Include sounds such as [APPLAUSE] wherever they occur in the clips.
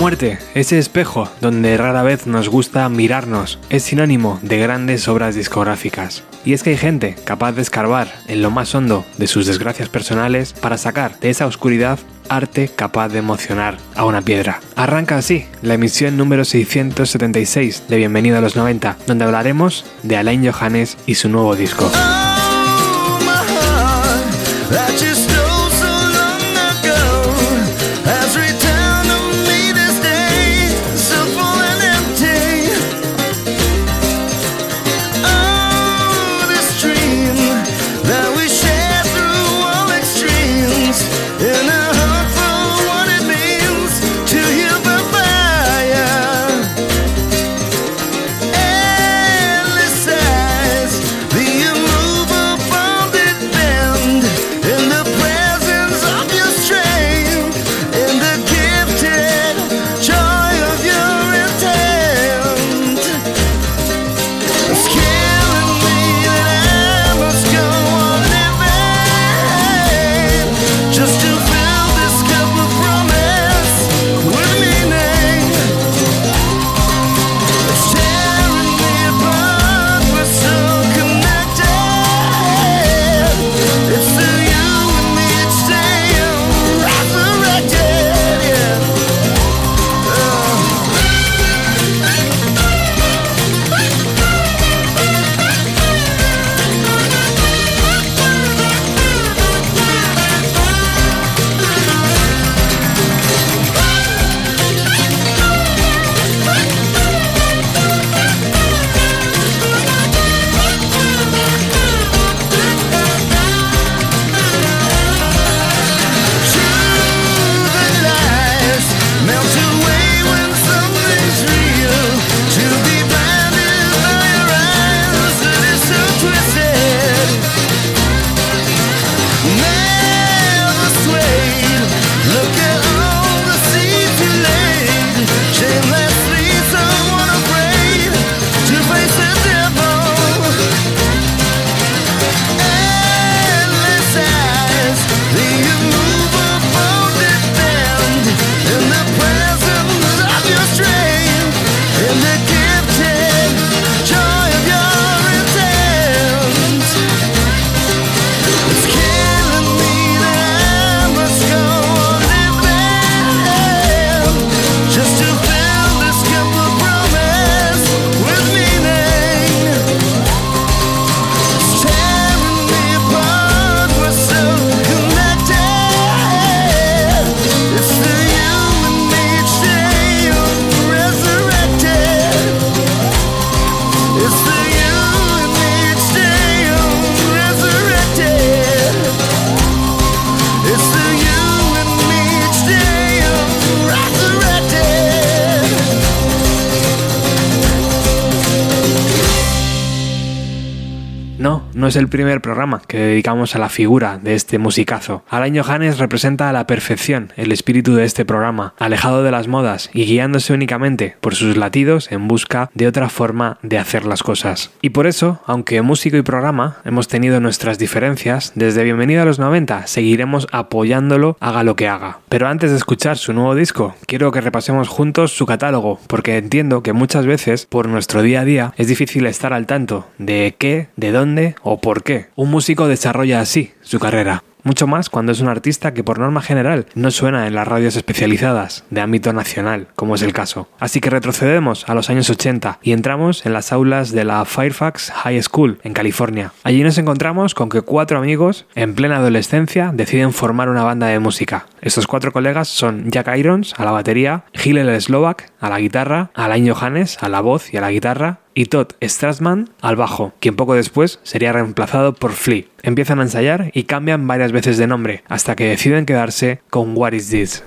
muerte, ese espejo donde rara vez nos gusta mirarnos, es sinónimo de grandes obras discográficas. Y es que hay gente capaz de escarbar en lo más hondo de sus desgracias personales para sacar de esa oscuridad arte capaz de emocionar a una piedra. Arranca así la emisión número 676 de Bienvenido a los 90, donde hablaremos de Alain Johannes y su nuevo disco. Es el primer programa que dedicamos a la figura de este musicazo. Alain Johannes representa a la perfección el espíritu de este programa, alejado de las modas y guiándose únicamente por sus latidos en busca de otra forma de hacer las cosas. Y por eso, aunque músico y programa hemos tenido nuestras diferencias, desde Bienvenido a los 90 seguiremos apoyándolo haga lo que haga. Pero antes de escuchar su nuevo disco, quiero que repasemos juntos su catálogo, porque entiendo que muchas veces por nuestro día a día es difícil estar al tanto de qué, de dónde o por qué un músico desarrolla así su carrera mucho más cuando es un artista que por norma general no suena en las radios especializadas de ámbito nacional, como es el caso. Así que retrocedemos a los años 80 y entramos en las aulas de la Fairfax High School en California. Allí nos encontramos con que cuatro amigos en plena adolescencia deciden formar una banda de música. Estos cuatro colegas son Jack Irons a la batería, Hillel Slovak a la guitarra, Alain Johannes a la voz y a la guitarra y Todd Strassman al bajo, quien poco después sería reemplazado por Flea. Empiezan a ensayar y cambian varias veces de nombre, hasta que deciden quedarse con What Is This.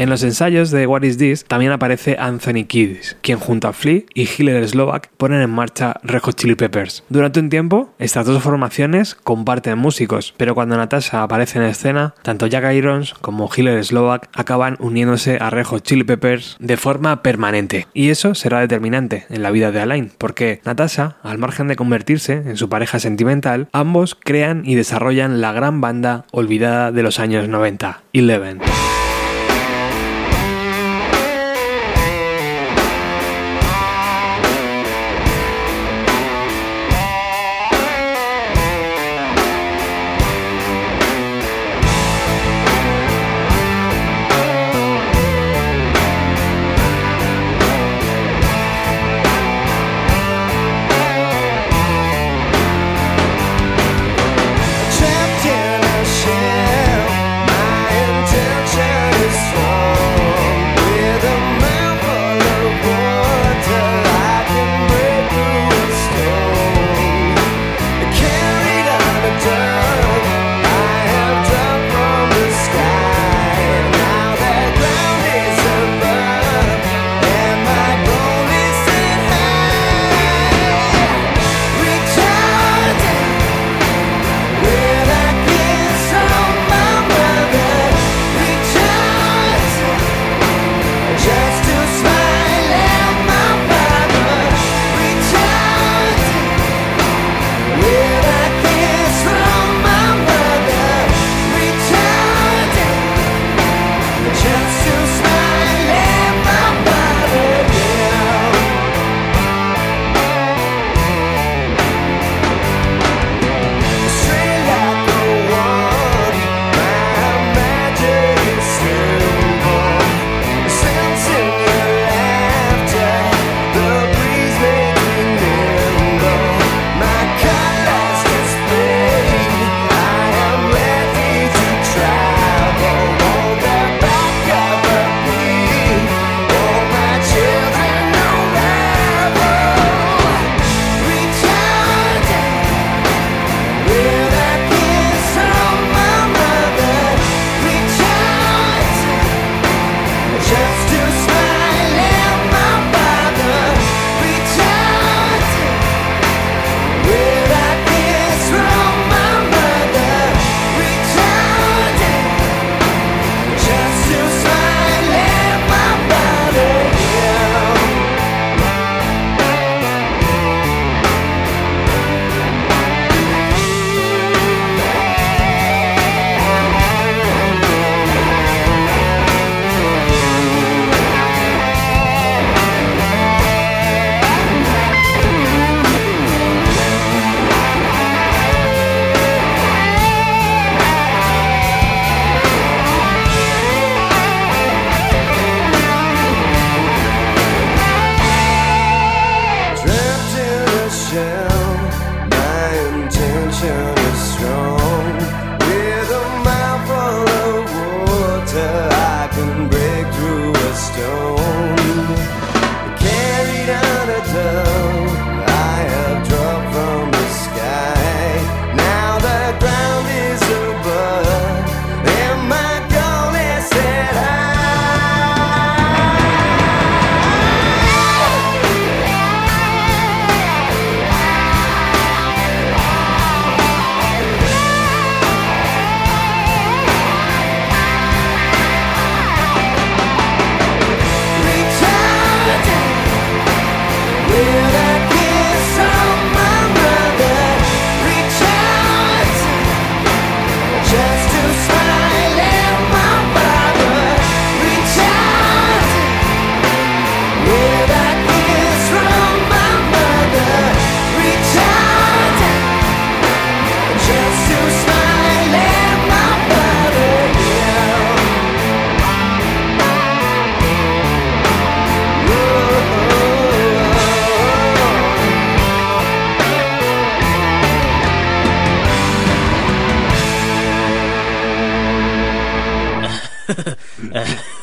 En los ensayos de What Is This también aparece Anthony Kiddis, quien junto a Flea y Hiller Slovak ponen en marcha Red Hot Chili Peppers. Durante un tiempo, estas dos formaciones comparten músicos, pero cuando Natasha aparece en escena, tanto Jack Irons como Hiller Slovak acaban uniéndose a Red Hot Chili Peppers de forma permanente. Y eso será determinante en la vida de Alain, porque Natasha, al margen de convertirse en su pareja sentimental, ambos crean y desarrollan la gran banda olvidada de los años 90, Eleven.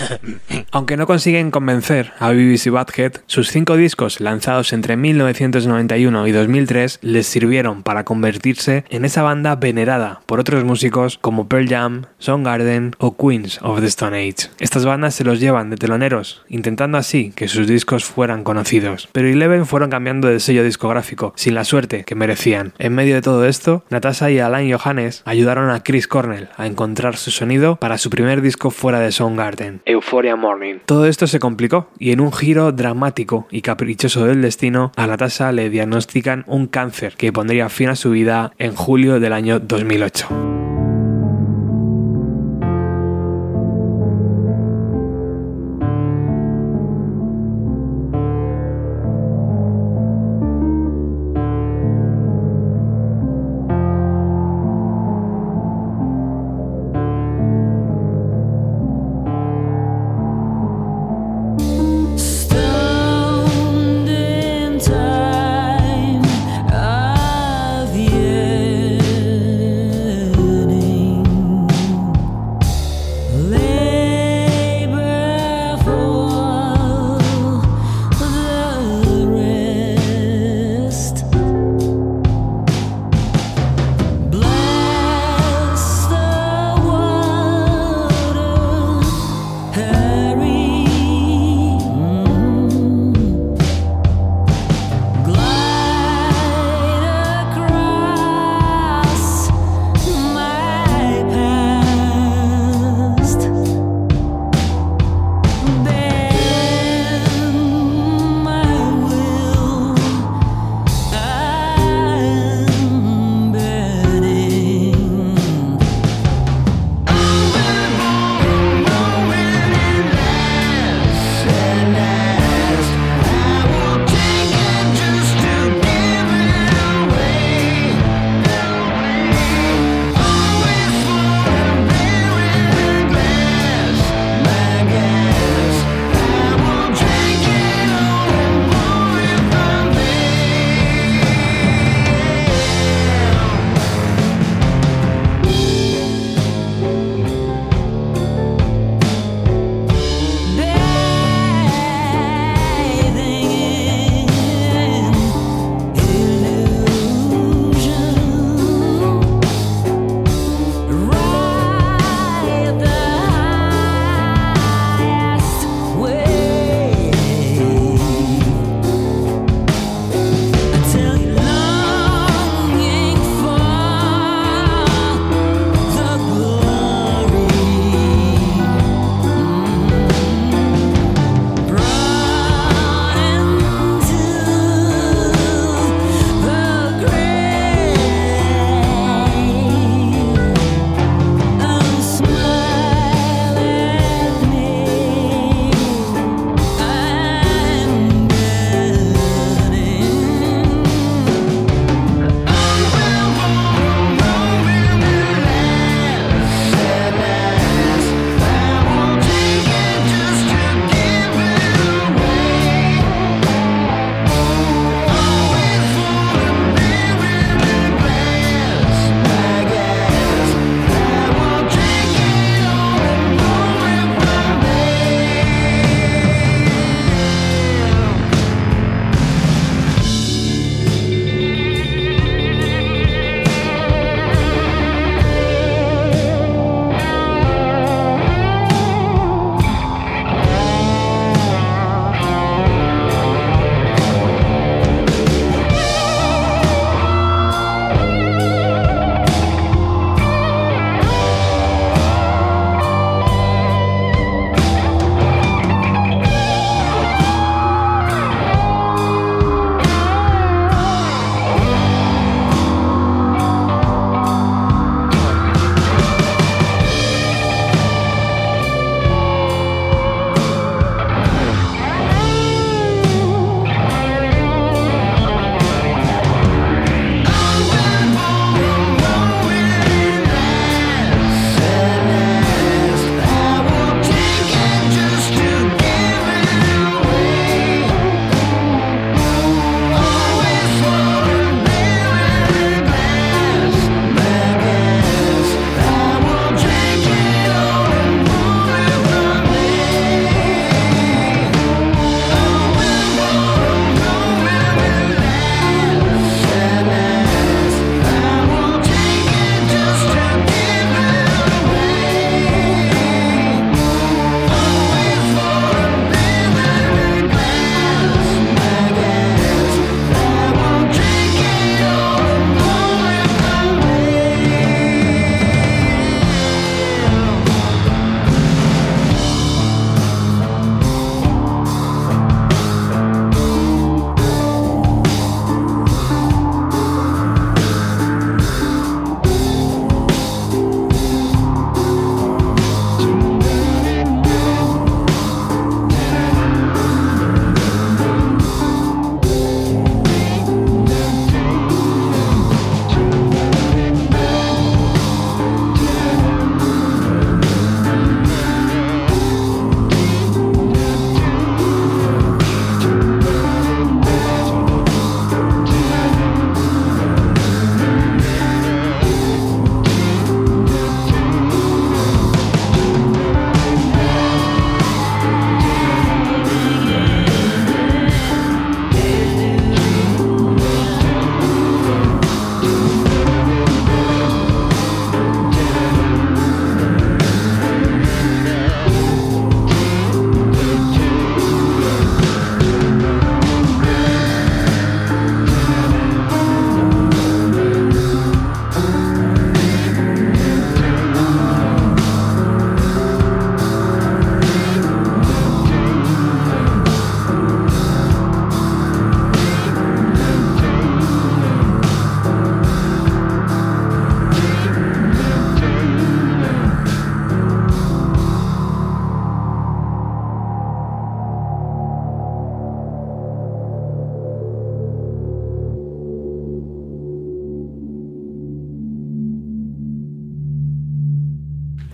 [LAUGHS] Aunque no consiguen convencer a BBC Badhead, sus cinco discos lanzados entre 1991 y 2003 les sirvieron para convertirse en esa banda venerada por otros músicos como Pearl Jam, Soundgarden o Queens of the Stone Age. Estas bandas se los llevan de teloneros, intentando así que sus discos fueran conocidos. Pero Eleven fueron cambiando de sello discográfico, sin la suerte que merecían. En medio de todo esto, Natasha y Alain Johannes ayudaron a Chris Cornell a encontrar su sonido para su primer disco fuera de Soundgarden, Euphoria Morning. Todo esto se complicó y en un giro dramático y caprichoso del destino, a Natasha le diagnostican un cáncer que pondría fin a su vida en julio del año 2008.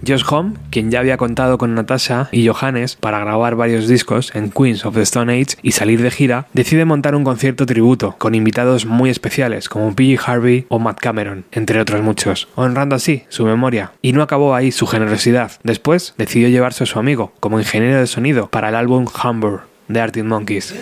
Josh Home, quien ya había contado con Natasha y Johannes para grabar varios discos en Queens of the Stone Age y salir de gira, decide montar un concierto tributo con invitados muy especiales como PG Harvey o Matt Cameron, entre otros muchos, honrando así su memoria. Y no acabó ahí su generosidad. Después decidió llevarse a su amigo como ingeniero de sonido para el álbum Humber de Arctic Monkeys.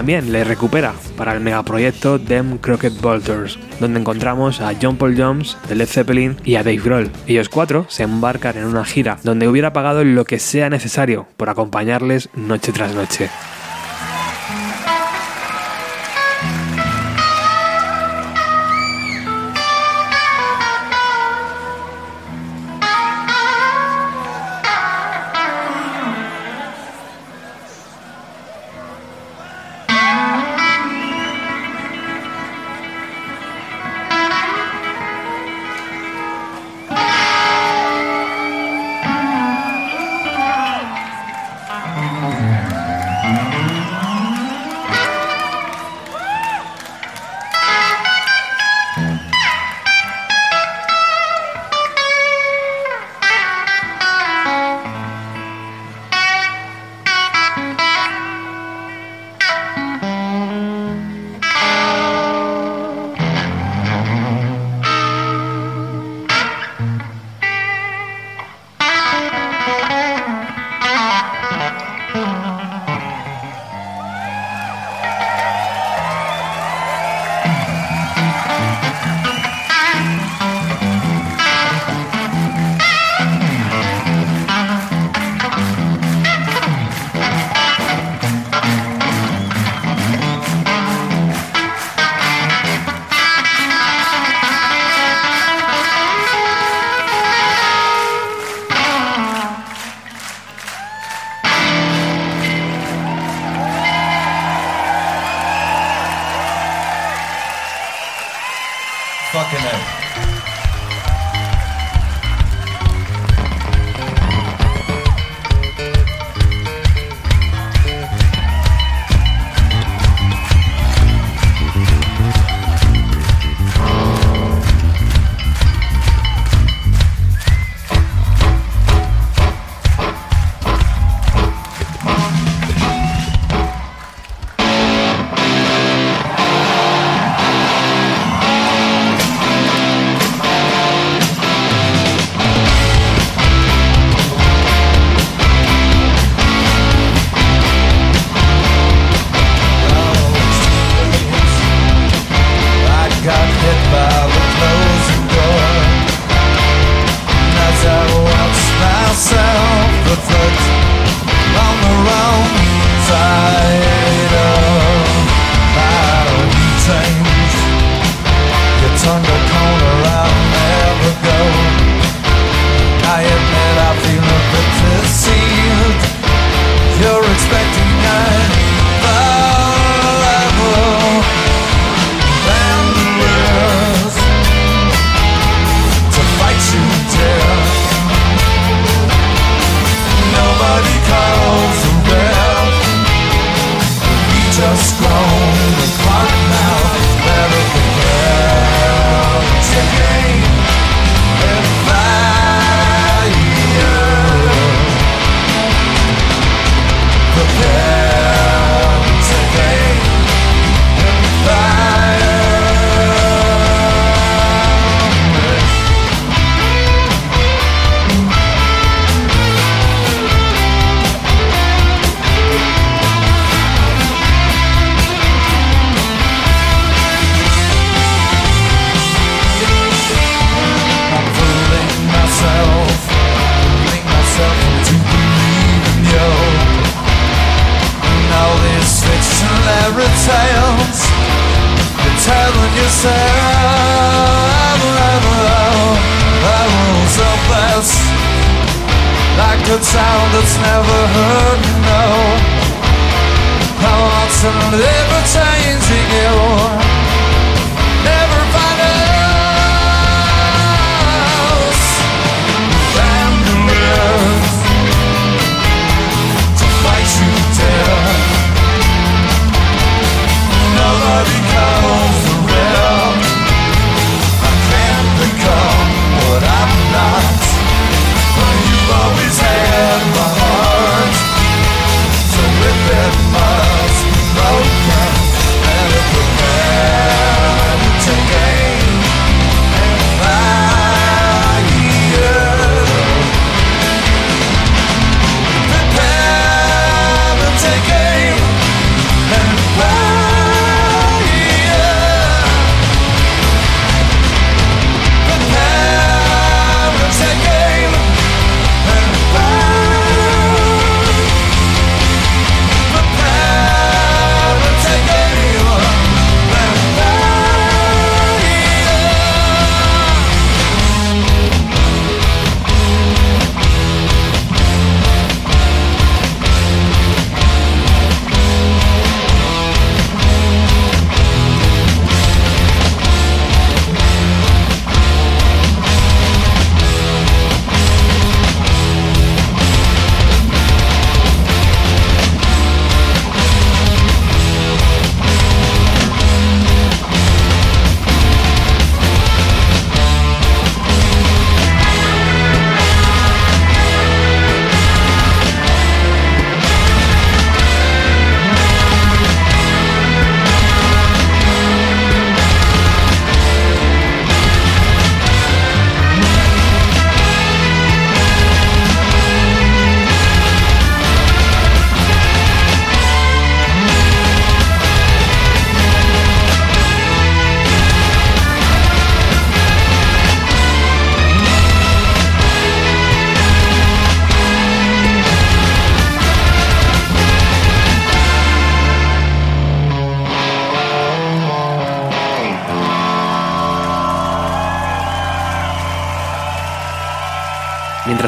También le recupera para el megaproyecto Them Crooked Bolters, donde encontramos a John Paul Jones de Led Zeppelin y a Dave Grohl. Ellos cuatro se embarcan en una gira donde hubiera pagado lo que sea necesario por acompañarles noche tras noche. afternoon.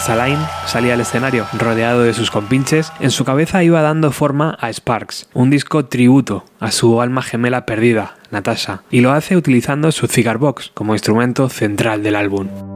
Mientras Alain salía al escenario rodeado de sus compinches, en su cabeza iba dando forma a Sparks, un disco tributo a su alma gemela perdida, Natasha, y lo hace utilizando su cigar box como instrumento central del álbum.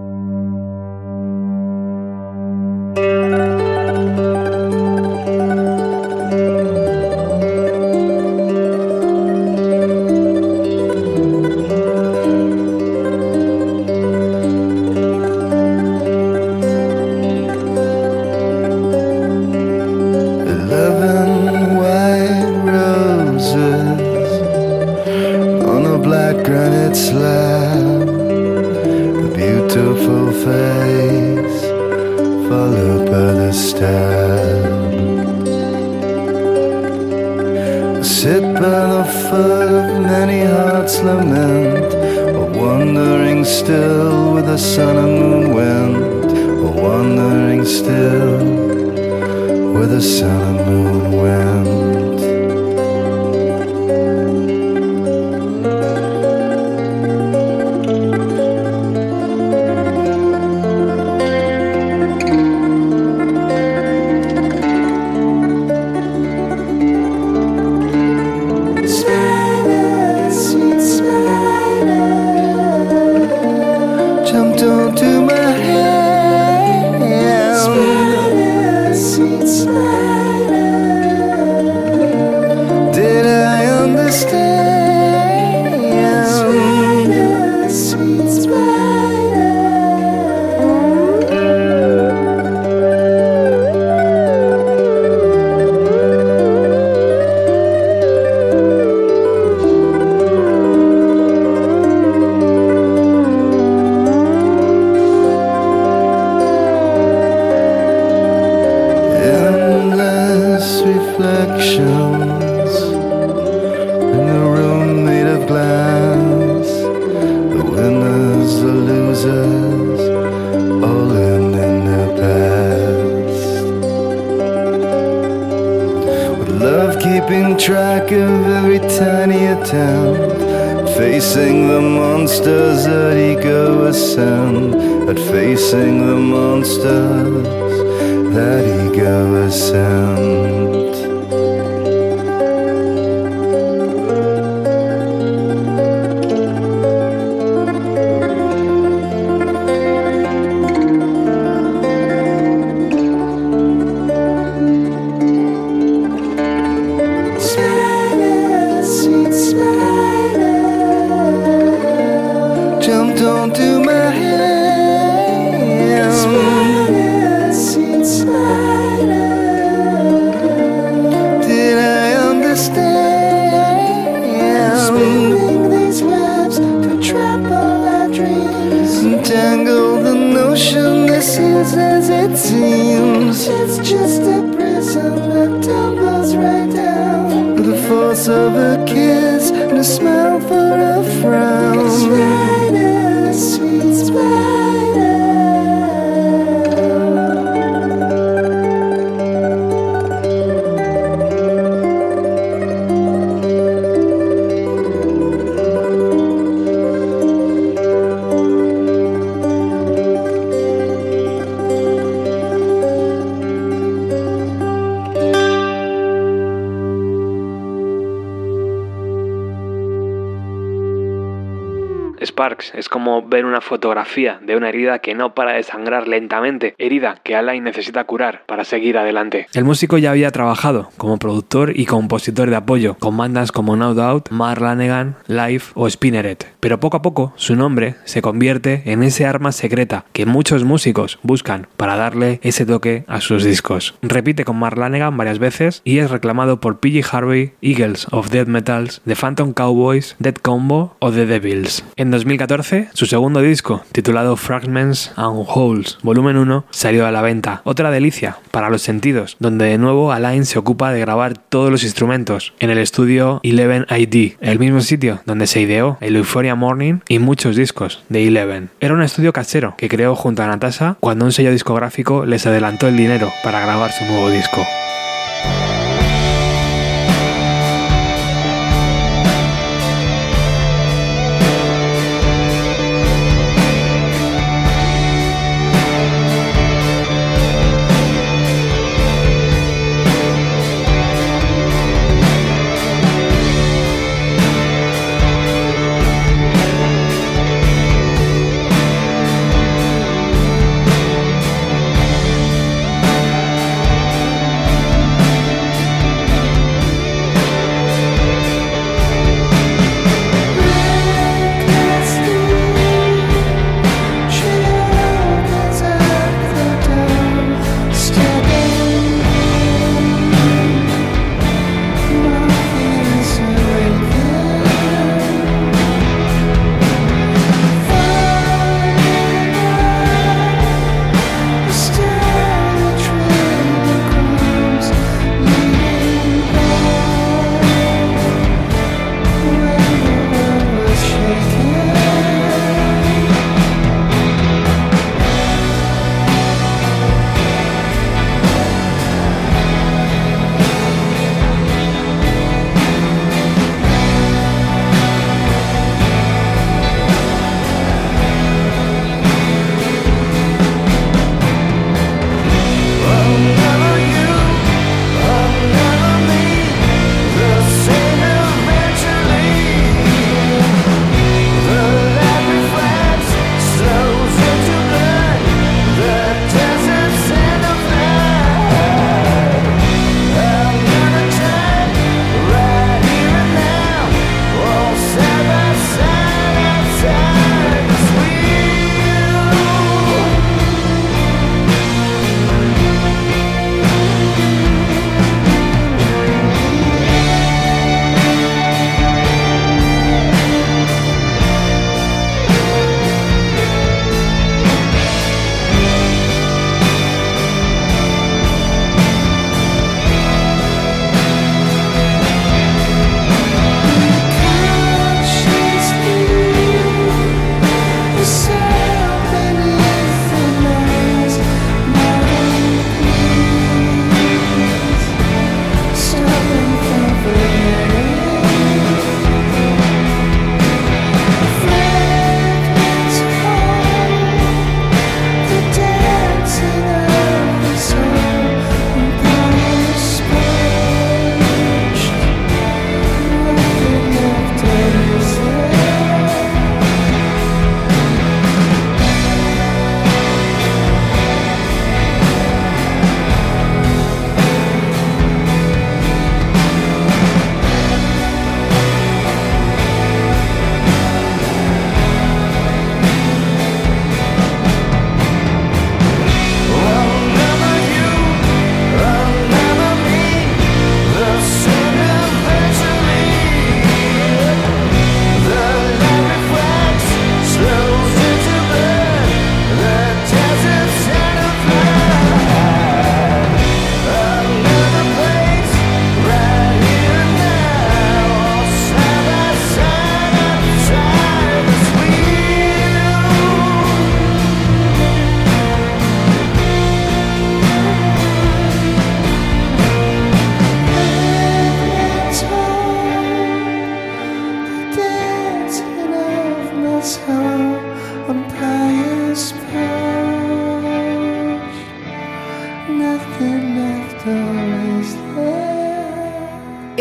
as it seems. It's just es como ver una fotografía de una herida que no para de sangrar lentamente, herida que Alain necesita curar para seguir adelante. El músico ya había trabajado como productor y compositor de apoyo con bandas como No Doubt, Mark Lanegan, Life o Spinneret, pero poco a poco su nombre se convierte en ese arma secreta que muchos músicos buscan para darle ese toque a sus discos. Repite con Mark Lanegan varias veces y es reclamado por PG Harvey, Eagles of Death Metals, The Phantom Cowboys, Dead Combo o The Devils. En 2014, su segundo disco, titulado Fragments and Holes, volumen 1, salió a la venta. Otra delicia para los sentidos, donde de nuevo Alain se ocupa de grabar todos los instrumentos en el estudio 11ID, el mismo sitio donde se ideó el Euphoria Morning y muchos discos de Eleven. Era un estudio casero que creó junto a Natasha cuando un sello discográfico les adelantó el dinero para grabar su nuevo disco.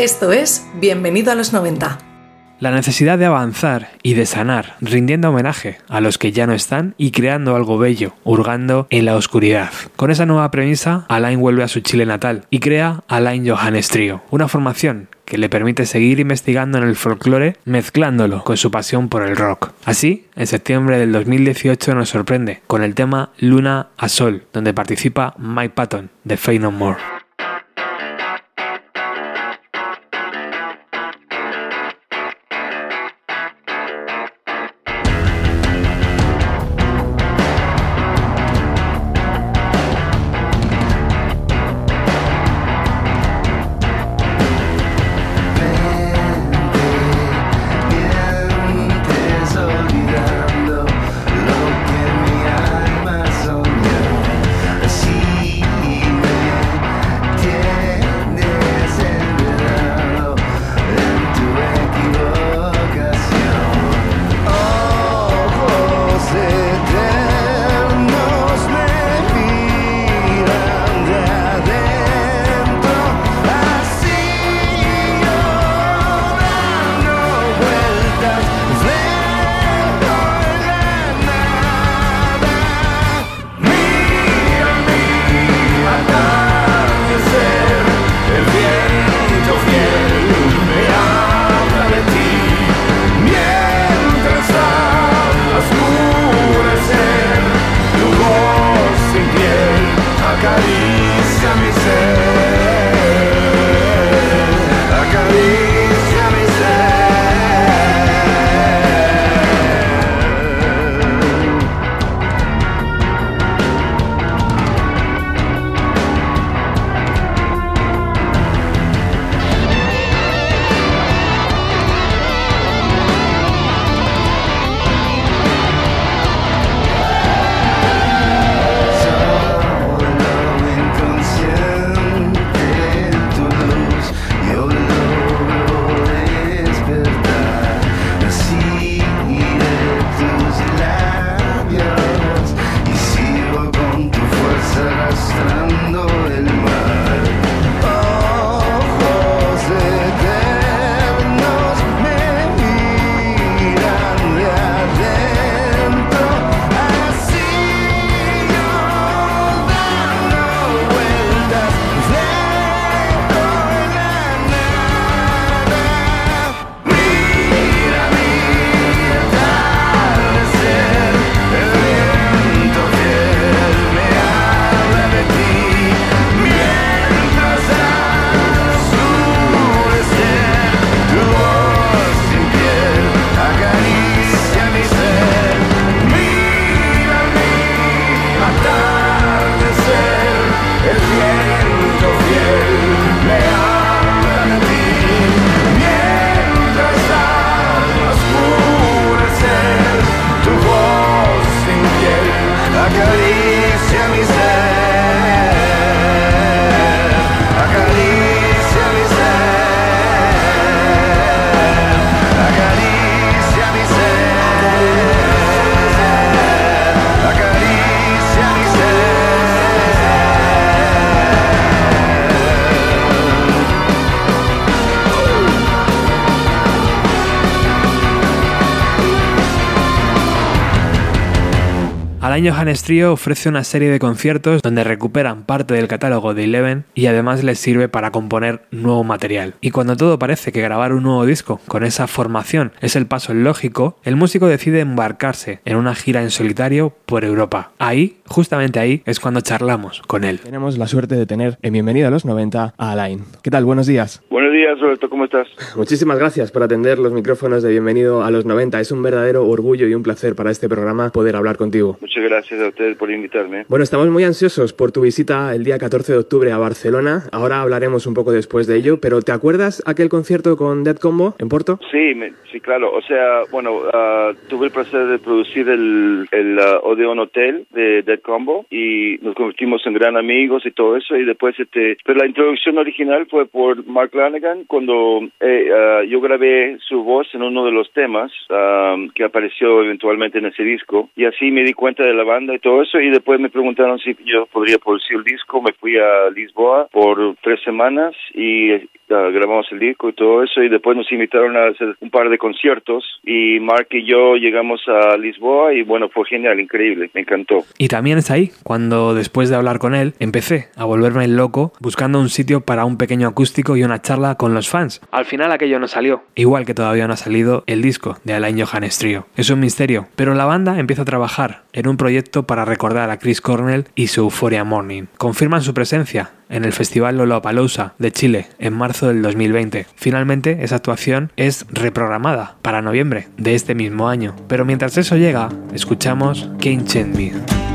Esto es Bienvenido a los 90. La necesidad de avanzar y de sanar, rindiendo homenaje a los que ya no están y creando algo bello, hurgando en la oscuridad. Con esa nueva premisa, Alain vuelve a su Chile natal y crea Alain Johannes Trio, una formación que le permite seguir investigando en el folclore mezclándolo con su pasión por el rock. Así, en septiembre del 2018 nos sorprende con el tema Luna a Sol, donde participa Mike Patton de Fey No More. Año Johannes Trio ofrece una serie de conciertos donde recuperan parte del catálogo de Eleven y además les sirve para componer nuevo material. Y cuando todo parece que grabar un nuevo disco con esa formación es el paso lógico, el músico decide embarcarse en una gira en solitario por Europa. Ahí, justamente ahí, es cuando charlamos con él. Tenemos la suerte de tener en Bienvenido a los 90 a Alain. ¿Qué tal? Buenos días. Buenos días, Roberto, ¿cómo estás? Muchísimas gracias por atender los micrófonos de Bienvenido a los 90. Es un verdadero orgullo y un placer para este programa poder hablar contigo. Muchas gracias a ustedes por invitarme. Bueno, estamos muy ansiosos por tu visita el día 14 de octubre a Barcelona. Ahora hablaremos un poco después de ello, pero ¿te acuerdas aquel concierto con Dead Combo en Porto? Sí, sí, claro. O sea, bueno, ah, tuve el placer de producir el, el uh, Odeon Hotel de Dead Combo y nos convertimos en gran amigos y todo eso. Y después, este, pero la introducción original fue por Mark Lanigan cuando eh, ah, yo grabé su voz en uno de los temas que apareció eventualmente en ese disco. Y así me di cuenta de la banda y todo eso. Y después me preguntaron si yo podría producir el disco, me fui a Lisboa por tres semanas y uh, grabamos el disco y todo eso. Y después nos invitaron a hacer un par de conciertos. Y Mark y yo llegamos a Lisboa y bueno, fue genial, increíble, me encantó. Y también es ahí cuando después de hablar con él empecé a volverme loco buscando un sitio para un pequeño acústico y una charla con los fans. Al final aquello no salió, igual que todavía no ha salido el disco de Alain Johannes Trio. Es un misterio, pero la banda empieza a trabajar en un proyecto para recordar a Chris Cornell y su Euphoria Morning. Confirman su presencia en el Festival Lollapalooza de Chile en marzo del 2020. Finalmente, esa actuación es reprogramada para noviembre de este mismo año. Pero mientras eso llega, escuchamos Can't Change Me.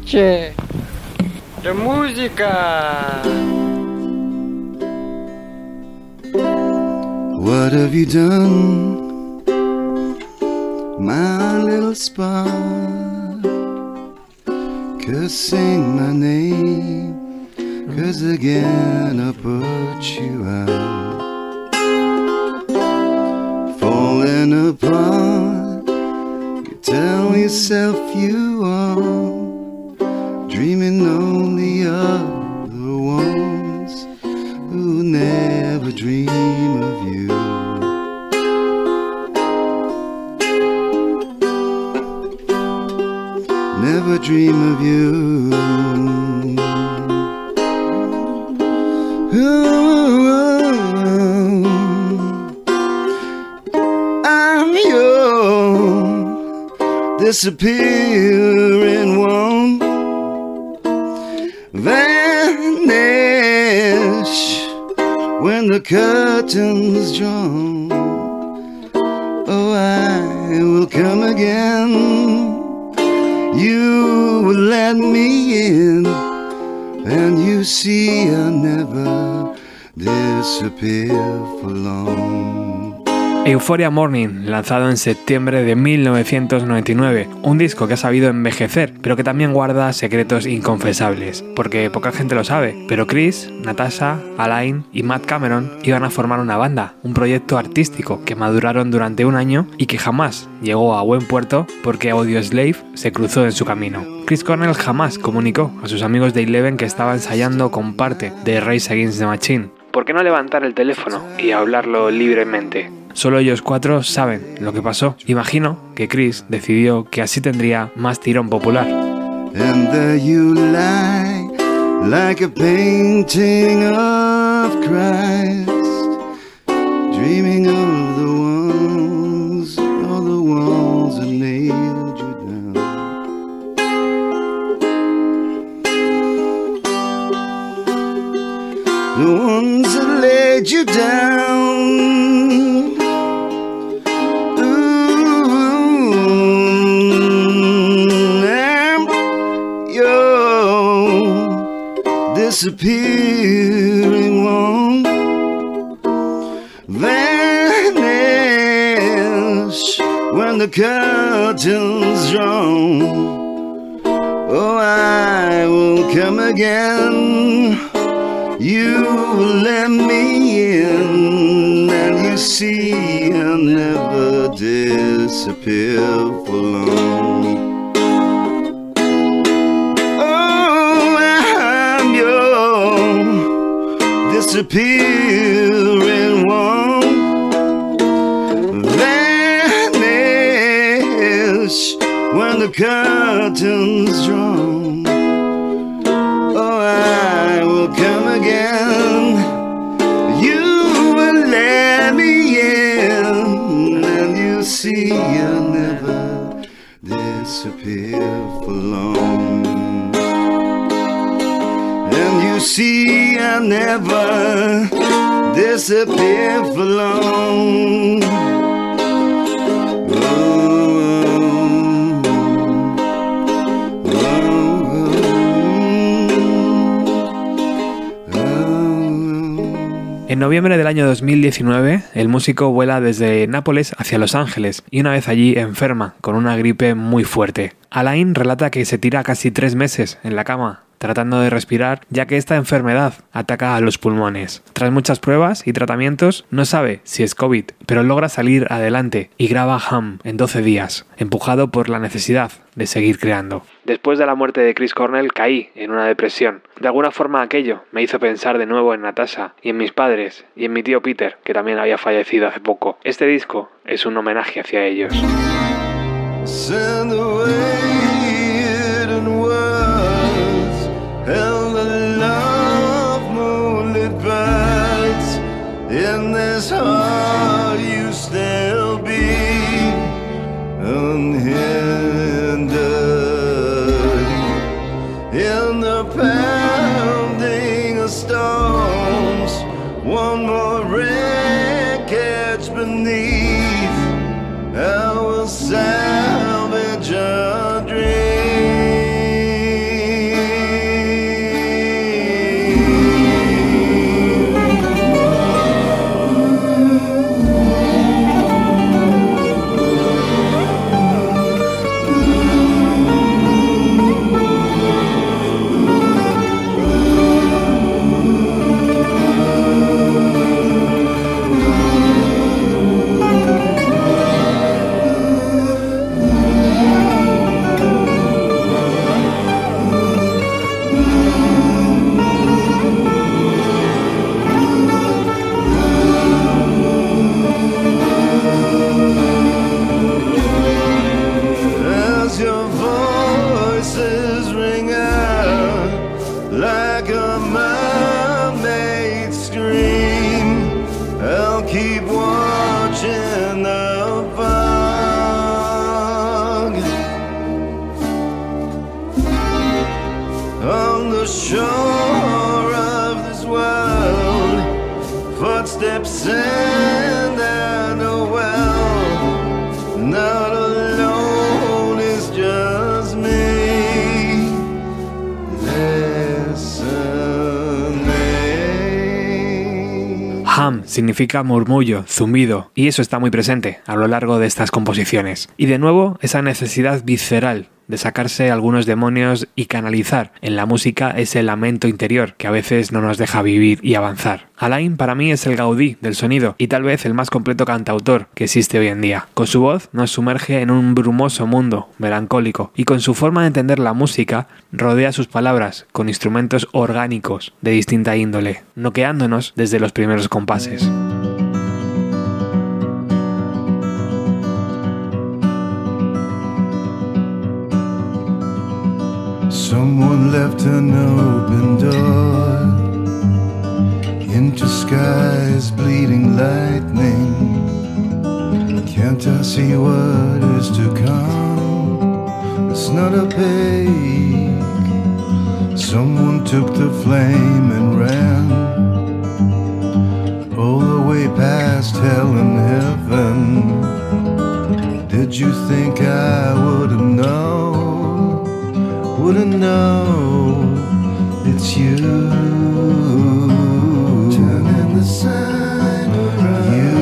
noche de música. What have you done, my little spark? Cursing my name, cause again I put you out. Falling apart, you tell yourself you are disappear in one vanish when the curtains drawn. Morning, lanzado en septiembre de 1999, un disco que ha sabido envejecer, pero que también guarda secretos inconfesables, porque poca gente lo sabe, pero Chris, Natasha, Alain y Matt Cameron iban a formar una banda, un proyecto artístico que maduraron durante un año y que jamás llegó a buen puerto porque Audio Slave se cruzó en su camino. Chris Cornell jamás comunicó a sus amigos de Eleven que estaba ensayando con parte de Race Against the Machine. ¿Por qué no levantar el teléfono y hablarlo libremente? Solo ellos cuatro saben lo que pasó. Imagino que Chris decidió que así tendría más tirón popular. And there you lie, like a painting of Christ, disappearing one vanish when the curtains drawn. Oh, I will come again. You let me in, and you see I'll never disappear for long. Disappearing one. Vanish when the curtains drawn. See I'll never disappear for long. En noviembre del año 2019, el músico vuela desde Nápoles hacia Los Ángeles y una vez allí enferma con una gripe muy fuerte. Alain relata que se tira casi tres meses en la cama tratando de respirar, ya que esta enfermedad ataca a los pulmones. Tras muchas pruebas y tratamientos, no sabe si es COVID, pero logra salir adelante y graba Ham en 12 días, empujado por la necesidad de seguir creando. Después de la muerte de Chris Cornell caí en una depresión. De alguna forma aquello me hizo pensar de nuevo en Natasha y en mis padres y en mi tío Peter, que también había fallecido hace poco. Este disco es un homenaje hacia ellos. Ham significa murmullo, zumbido, y eso está muy presente a lo largo de estas composiciones. Y de nuevo, esa necesidad visceral de sacarse algunos demonios y canalizar en la música ese lamento interior que a veces no nos deja vivir y avanzar. Alain para mí es el Gaudí del sonido y tal vez el más completo cantautor que existe hoy en día. Con su voz nos sumerge en un brumoso mundo melancólico y con su forma de entender la música rodea sus palabras con instrumentos orgánicos de distinta índole, noqueándonos desde los primeros compases. Someone left an open door into skies bleeding lightning. Can't I see what is to come? It's not a pig. Someone took the flame and ran all the way past hell and heaven. Did you think I would have known? Wouldn't know it's you. Turning the sign around. You.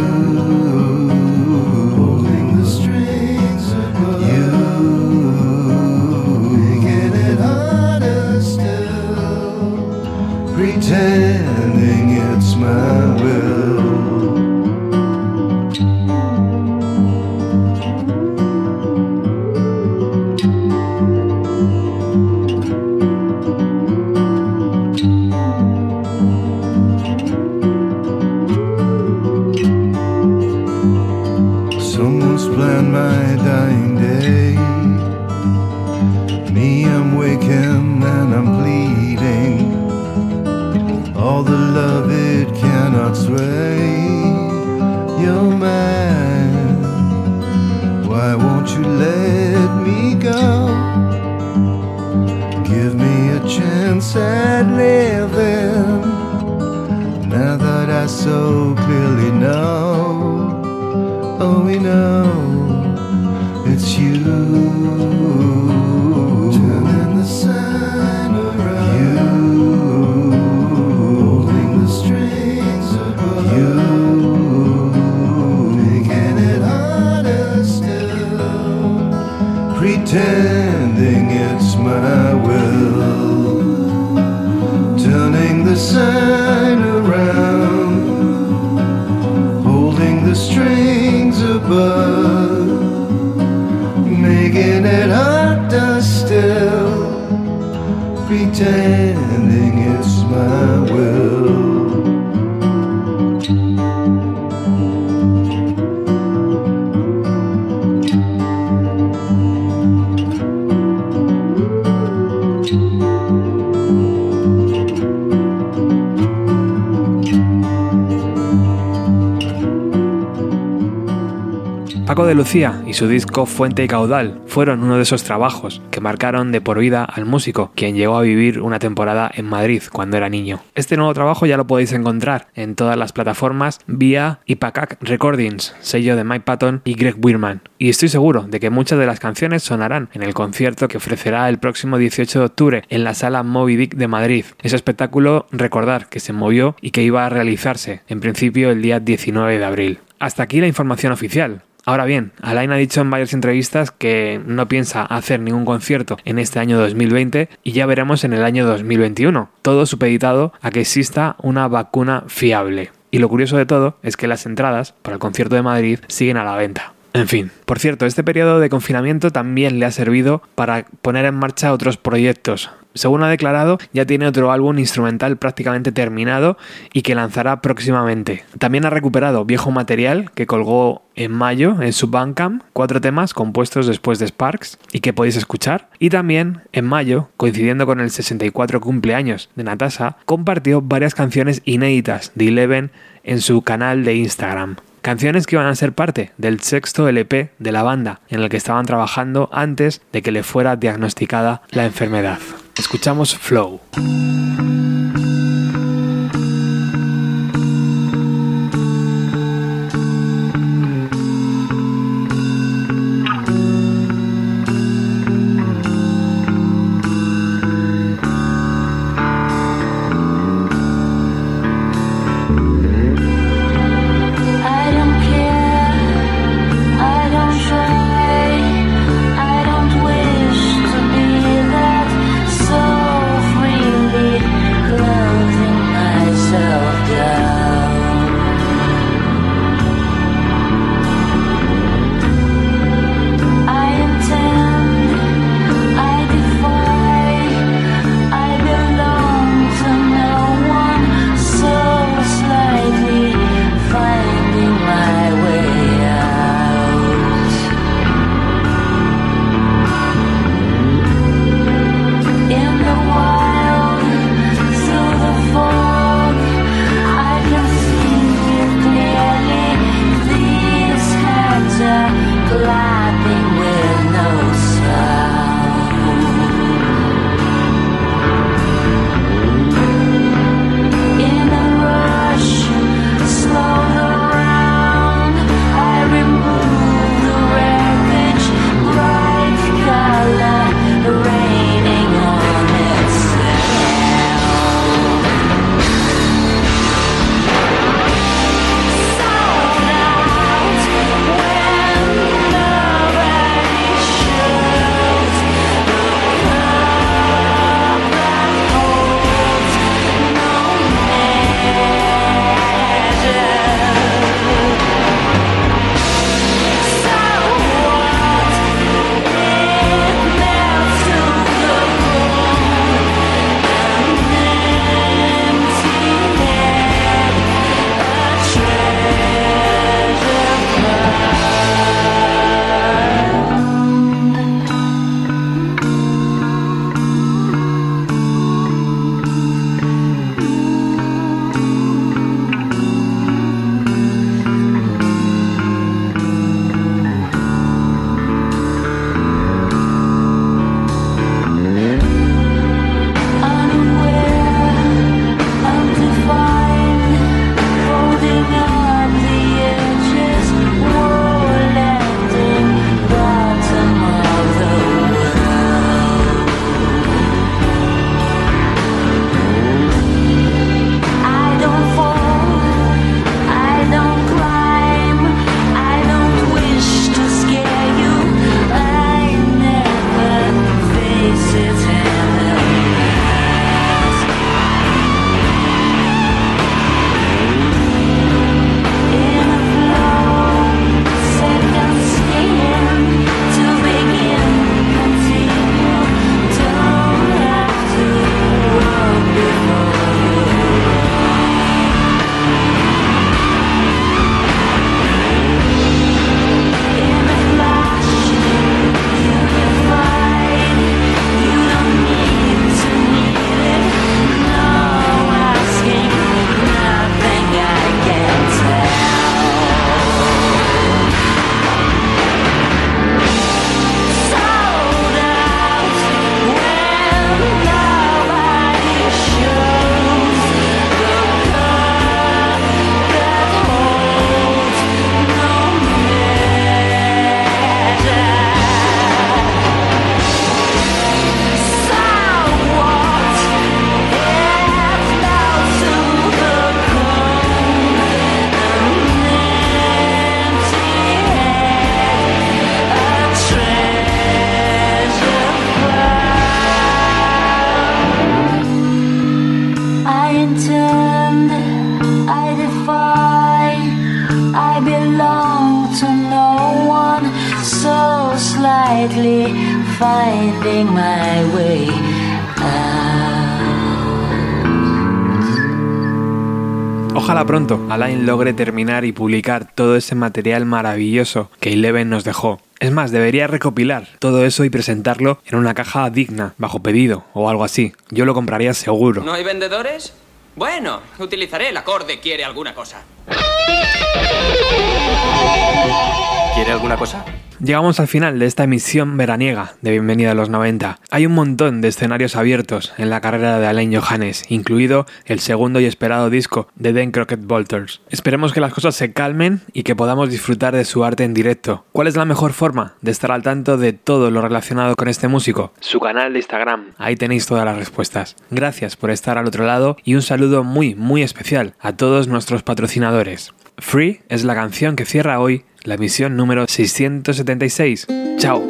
Holding the strings above. You. Making it harder still. Pretending it's my will. plan my Lucía y su disco Fuente y Caudal fueron uno de esos trabajos que marcaron de por vida al músico, quien llegó a vivir una temporada en Madrid cuando era niño. Este nuevo trabajo ya lo podéis encontrar en todas las plataformas vía Ipacac Recordings, sello de Mike Patton y Greg Wirman. Y estoy seguro de que muchas de las canciones sonarán en el concierto que ofrecerá el próximo 18 de octubre en la sala Moby Dick de Madrid. Ese espectáculo, recordar que se movió y que iba a realizarse en principio el día 19 de abril. Hasta aquí la información oficial. Ahora bien, Alain ha dicho en varias entrevistas que no piensa hacer ningún concierto en este año 2020 y ya veremos en el año 2021, todo supeditado a que exista una vacuna fiable. Y lo curioso de todo es que las entradas para el concierto de Madrid siguen a la venta. En fin, por cierto, este periodo de confinamiento también le ha servido para poner en marcha otros proyectos. Según ha declarado, ya tiene otro álbum instrumental prácticamente terminado y que lanzará próximamente. También ha recuperado viejo material que colgó en mayo en su Bandcamp, cuatro temas compuestos después de Sparks y que podéis escuchar. Y también en mayo, coincidiendo con el 64 cumpleaños de Natasha, compartió varias canciones inéditas de Eleven en su canal de Instagram. Canciones que iban a ser parte del sexto LP de la banda en el que estaban trabajando antes de que le fuera diagnosticada la enfermedad. Escuchamos Flow. Pronto Alain logre terminar y publicar todo ese material maravilloso que Eleven nos dejó. Es más, debería recopilar todo eso y presentarlo en una caja digna, bajo pedido o algo así. Yo lo compraría seguro. ¿No hay vendedores? Bueno, utilizaré el acorde quiere alguna cosa. ¿Quiere alguna cosa? Llegamos al final de esta emisión veraniega de Bienvenida a los 90. Hay un montón de escenarios abiertos en la carrera de Alain Johannes, incluido el segundo y esperado disco de Den Crockett Bolters. Esperemos que las cosas se calmen y que podamos disfrutar de su arte en directo. ¿Cuál es la mejor forma de estar al tanto de todo lo relacionado con este músico? Su canal de Instagram. Ahí tenéis todas las respuestas. Gracias por estar al otro lado y un saludo muy, muy especial a todos nuestros patrocinadores. Free es la canción que cierra hoy la emisión número 676. ¡Chao!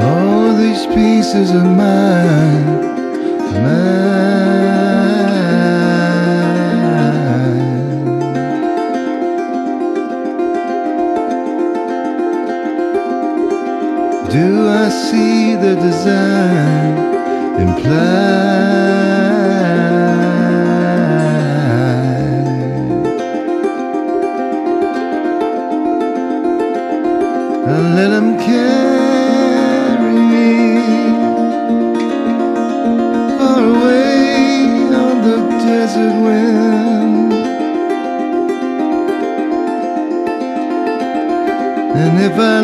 All these pieces of. See the design implied? And let him carry me far away on the desert wind. And if I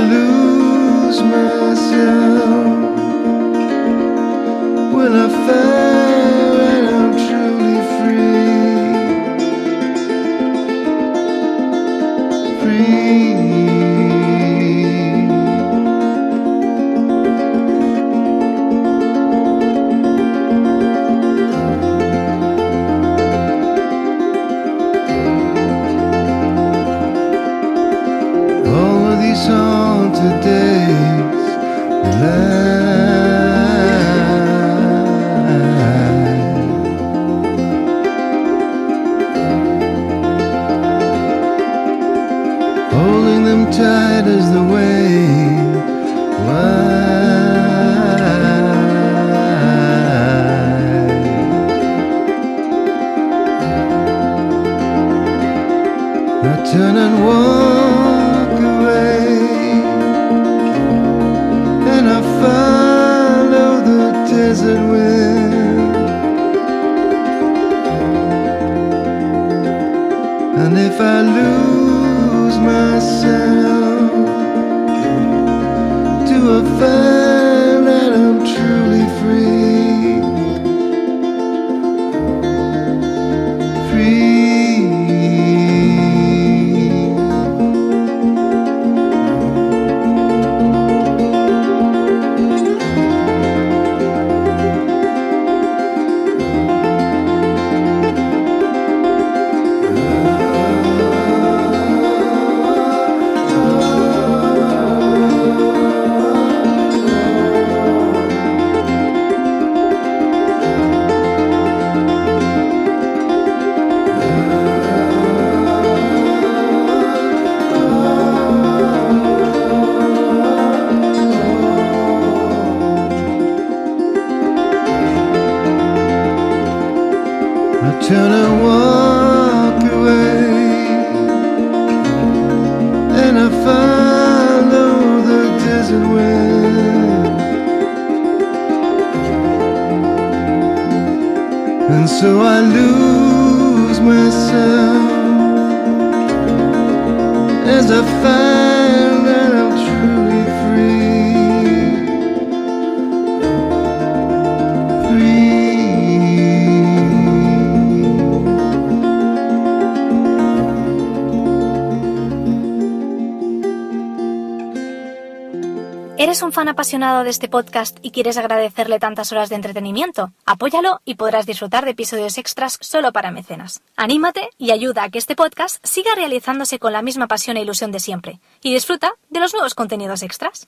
fan apasionado de este podcast y quieres agradecerle tantas horas de entretenimiento? Apóyalo y podrás disfrutar de episodios extras solo para mecenas. Anímate y ayuda a que este podcast siga realizándose con la misma pasión e ilusión de siempre. Y disfruta de los nuevos contenidos extras.